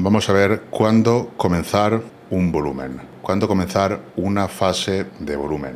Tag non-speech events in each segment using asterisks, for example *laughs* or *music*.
Vamos a ver cuándo comenzar un volumen, cuándo comenzar una fase de volumen.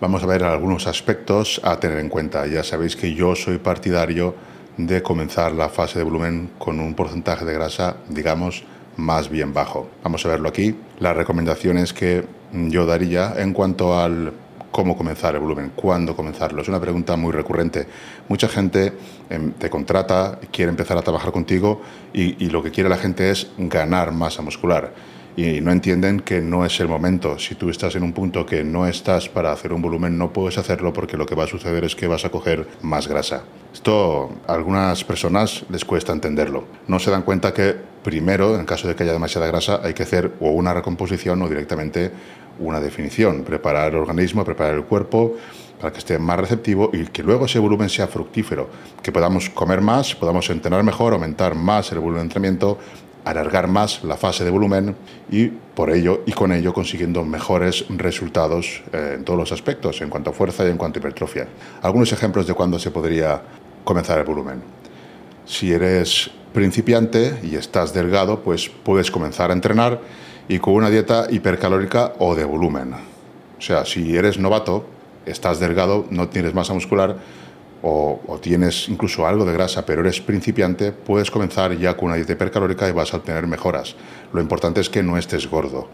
Vamos a ver algunos aspectos a tener en cuenta. Ya sabéis que yo soy partidario de comenzar la fase de volumen con un porcentaje de grasa, digamos, más bien bajo. Vamos a verlo aquí. Las recomendaciones que yo daría en cuanto al cómo comenzar el volumen, cuándo comenzarlo. Es una pregunta muy recurrente. Mucha gente em, te contrata, quiere empezar a trabajar contigo y, y lo que quiere la gente es ganar masa muscular y no entienden que no es el momento. Si tú estás en un punto que no estás para hacer un volumen, no puedes hacerlo porque lo que va a suceder es que vas a coger más grasa. Esto a algunas personas les cuesta entenderlo. No se dan cuenta que primero, en caso de que haya demasiada grasa, hay que hacer o una recomposición o directamente una definición, preparar el organismo, preparar el cuerpo para que esté más receptivo y que luego ese volumen sea fructífero, que podamos comer más, podamos entrenar mejor, aumentar más el volumen de entrenamiento, alargar más la fase de volumen y por ello y con ello consiguiendo mejores resultados eh, en todos los aspectos, en cuanto a fuerza y en cuanto a hipertrofia. Algunos ejemplos de cuándo se podría comenzar el volumen. Si eres principiante y estás delgado, pues puedes comenzar a entrenar y con una dieta hipercalórica o de volumen. O sea, si eres novato, estás delgado, no tienes masa muscular o, tienes incluso algo de grasa, pero eres principiante, puedes comenzar ya con una dieta hipercalórica y vas a obtener mejoras. Lo importante es que no estés gordo.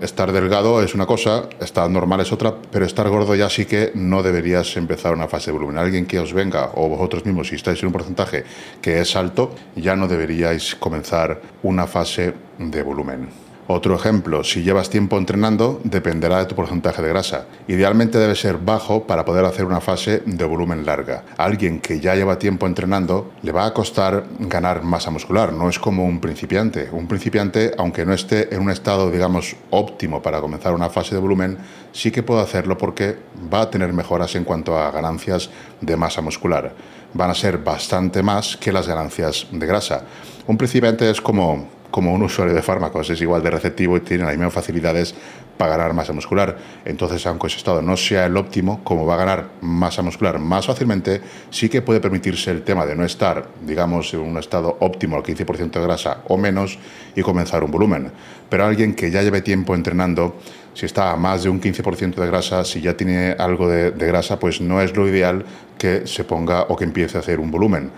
Estar delgado es una cosa, estar normal es otra, pero estar gordo ya sí que no deberías empezar una fase de volumen. Alguien que os venga, o vosotros mismos, si estáis en un porcentaje que es alto, ya no deberíais comenzar una fase de volumen. Otro ejemplo, si llevas tiempo entrenando, dependerá de tu porcentaje de grasa. Idealmente debe ser bajo para poder hacer una fase de volumen larga. alguien que ya lleva tiempo entrenando le va a costar ganar masa muscular, no es como un principiante. Un principiante, aunque no esté en un estado, digamos, óptimo para comenzar una fase de volumen, sí que puede hacerlo porque va a tener mejoras en cuanto a ganancias de masa muscular. Van a ser bastante más que las ganancias de grasa. Un principiante es como como un usuario de fármacos, es igual de receptivo y tiene las mismas facilidades para ganar masa muscular. Entonces, aunque ese estado no sea el óptimo, como va a ganar masa muscular más fácilmente, sí que puede permitirse el tema de no estar, digamos, en un estado óptimo al 15% de grasa o menos y comenzar un volumen. Pero alguien que ya lleve tiempo entrenando, si está a más de un 15% de grasa, si ya tiene algo de, de grasa, pues no es lo ideal que se ponga o que empiece a hacer un volumen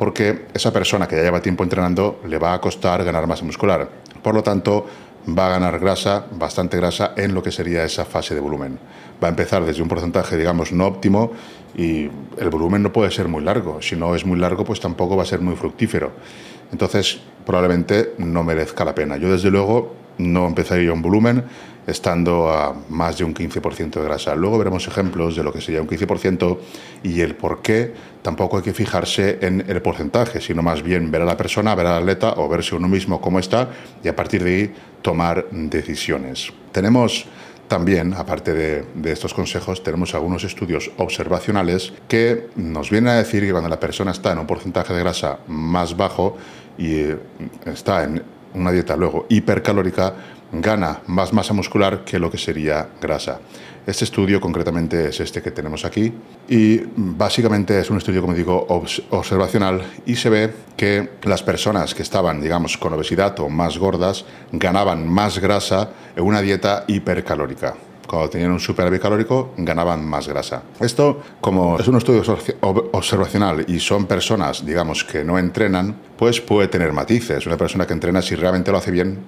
porque esa persona que ya lleva tiempo entrenando le va a costar ganar masa muscular. Por lo tanto, va a ganar grasa, bastante grasa, en lo que sería esa fase de volumen. Va a empezar desde un porcentaje, digamos, no óptimo y el volumen no puede ser muy largo. Si no es muy largo, pues tampoco va a ser muy fructífero. Entonces, probablemente no merezca la pena. Yo, desde luego, no empezaría un volumen estando a más de un 15% de grasa. Luego veremos ejemplos de lo que sería un 15% y el por qué tampoco hay que fijarse en el porcentaje, sino más bien ver a la persona, ver al atleta o verse uno mismo cómo está y a partir de ahí tomar decisiones. Tenemos también, aparte de, de, estos consejos, tenemos algunos estudios observacionales que nos vienen a decir que cuando la persona está en un porcentaje de grasa más bajo y eh, está en una dieta luego hipercalórica, gana más masa muscular que lo que sería grasa. Este estudio concretamente es este que tenemos aquí y básicamente es un estudio, como digo, observacional y se ve que las personas que estaban, digamos, con obesidad o más gordas ganaban más grasa en una dieta hipercalórica cuando tenían un superávit calórico, ganaban más grasa. Esto, como es un estudio observacional y son personas, digamos, que no entrenan, pues puede tener matices. Una persona que entrena, si realmente lo hace bien,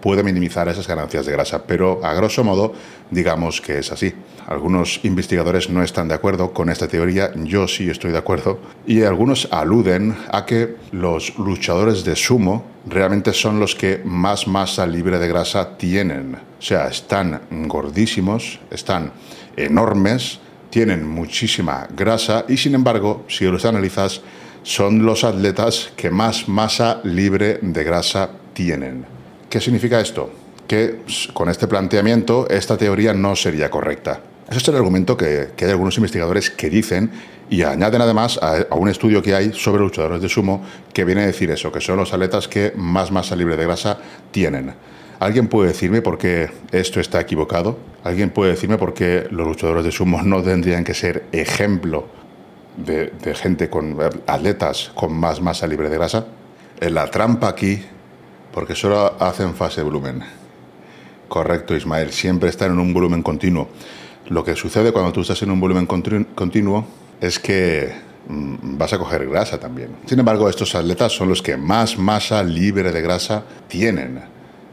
puede minimizar esas ganancias de grasa, pero a grosso modo digamos que es así. Algunos investigadores no están de acuerdo con esta teoría, yo sí estoy de acuerdo, y algunos aluden a que los luchadores de sumo realmente son los que más masa libre de grasa tienen. O sea, están gordísimos, están enormes, tienen muchísima grasa y sin embargo, si los analizas, son los atletas que más masa libre de grasa tienen. ¿Qué significa esto? Que con este planteamiento esta teoría no sería correcta. Ese es el argumento que, hay algunos investigadores que dicen y añaden además a, un estudio que hay sobre luchadores de sumo que viene a decir eso, que son los atletas que más masa libre de grasa tienen. ¿Alguien puede decirme por qué esto está equivocado? ¿Alguien puede decirme por qué los luchadores de sumo *laughs* no tendrían que ser ejemplo de, gente con atletas con más masa libre de grasa? La trampa aquí, porque solo hacen fase volumen. Correcto, Ismael, siempre están en un volumen continuo. Lo que sucede cuando tú estás en un volumen continuo es que mm, vas a coger grasa también. Sin embargo, estos atletas son los que más masa libre de grasa tienen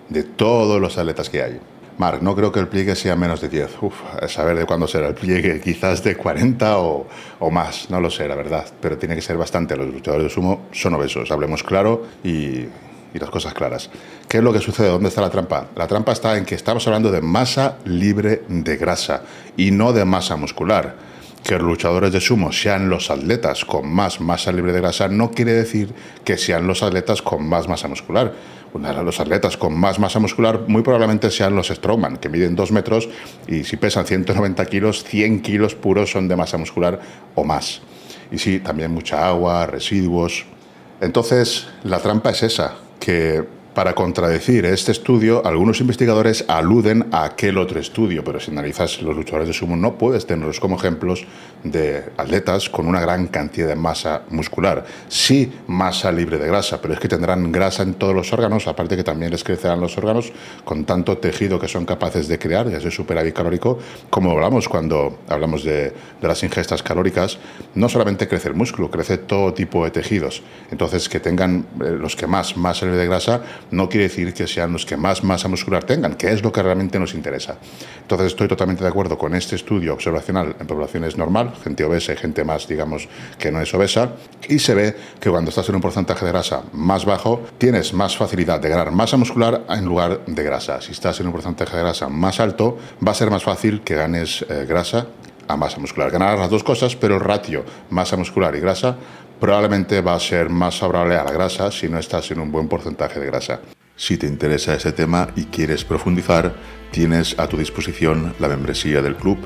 de todos los atletas que hay. Marc, no creo que el pliegue sea menos de 10. Uf, a saber de cuándo será el pliegue, *laughs* quizás de 40 o, o, más, no lo sé, la verdad. Pero tiene que ser bastante. Los luchadores de sumo son obesos, hablemos claro y, y las cosas claras. ¿Qué es lo que sucede? ¿Dónde está la trampa? La trampa está en que estamos hablando de masa libre de grasa y no de masa muscular. Que los luchadores de sumo sean los atletas con más masa libre de grasa no quiere decir que sean los atletas con más masa muscular los atletas con más masa muscular muy probablemente sean los Strongman, que miden 2 metros y si pesan 190 kilos, 100 kilos puros son de masa muscular o más. Y sí, también mucha agua, residuos. Entonces, la trampa es esa, que para contradecir este estudio, algunos investigadores aluden a aquel otro estudio, pero si analizas los luchadores de sumo no puedes tenerlos como ejemplos de atletas con una gran cantidad de masa muscular. Sí, masa libre de grasa, pero es que tendrán grasa en todos los órganos, aparte que también les crecerán los órganos con tanto tejido que son capaces de crear, ya ese superávit calórico, como hablamos cuando hablamos de, de las ingestas calóricas, no solamente crece el músculo, crece todo tipo de tejidos. Entonces, que tengan eh, los que más masa libre de grasa, no quiere decir que sean los que más masa muscular tengan, que es lo que realmente nos interesa. Entonces estoy totalmente de acuerdo con este estudio observacional en poblaciones normal, gente obesa y gente más, digamos, que no es obesa, y se ve que cuando estás en un porcentaje de grasa más bajo, tienes más facilidad de ganar masa muscular en lugar de grasa. Si estás en un porcentaje de grasa más alto, va a ser más fácil que ganes eh, grasa a masa muscular. Ganarás las dos cosas, pero el ratio masa muscular y grasa probablemente va a ser más favorable a la grasa si no estás en un buen porcentaje de grasa. Si te interesa ese tema y quieres profundizar, tienes a tu disposición la membresía del club,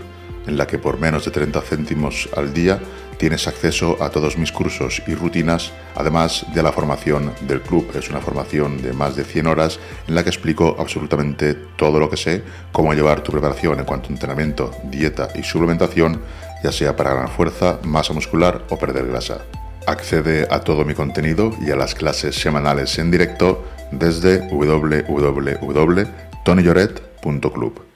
en la que por menos de 30 céntimos al día tienes acceso a todos mis cursos y rutinas, además de la formación del club. Es una formación de más de 100 horas en la que explico absolutamente todo lo que sé, cómo llevar tu preparación en cuanto a entrenamiento, dieta y suplementación, ya sea para ganar fuerza, masa muscular o perder grasa. Accede a todo mi contenido y a las clases semanales en directo desde www.tonyjoret.club.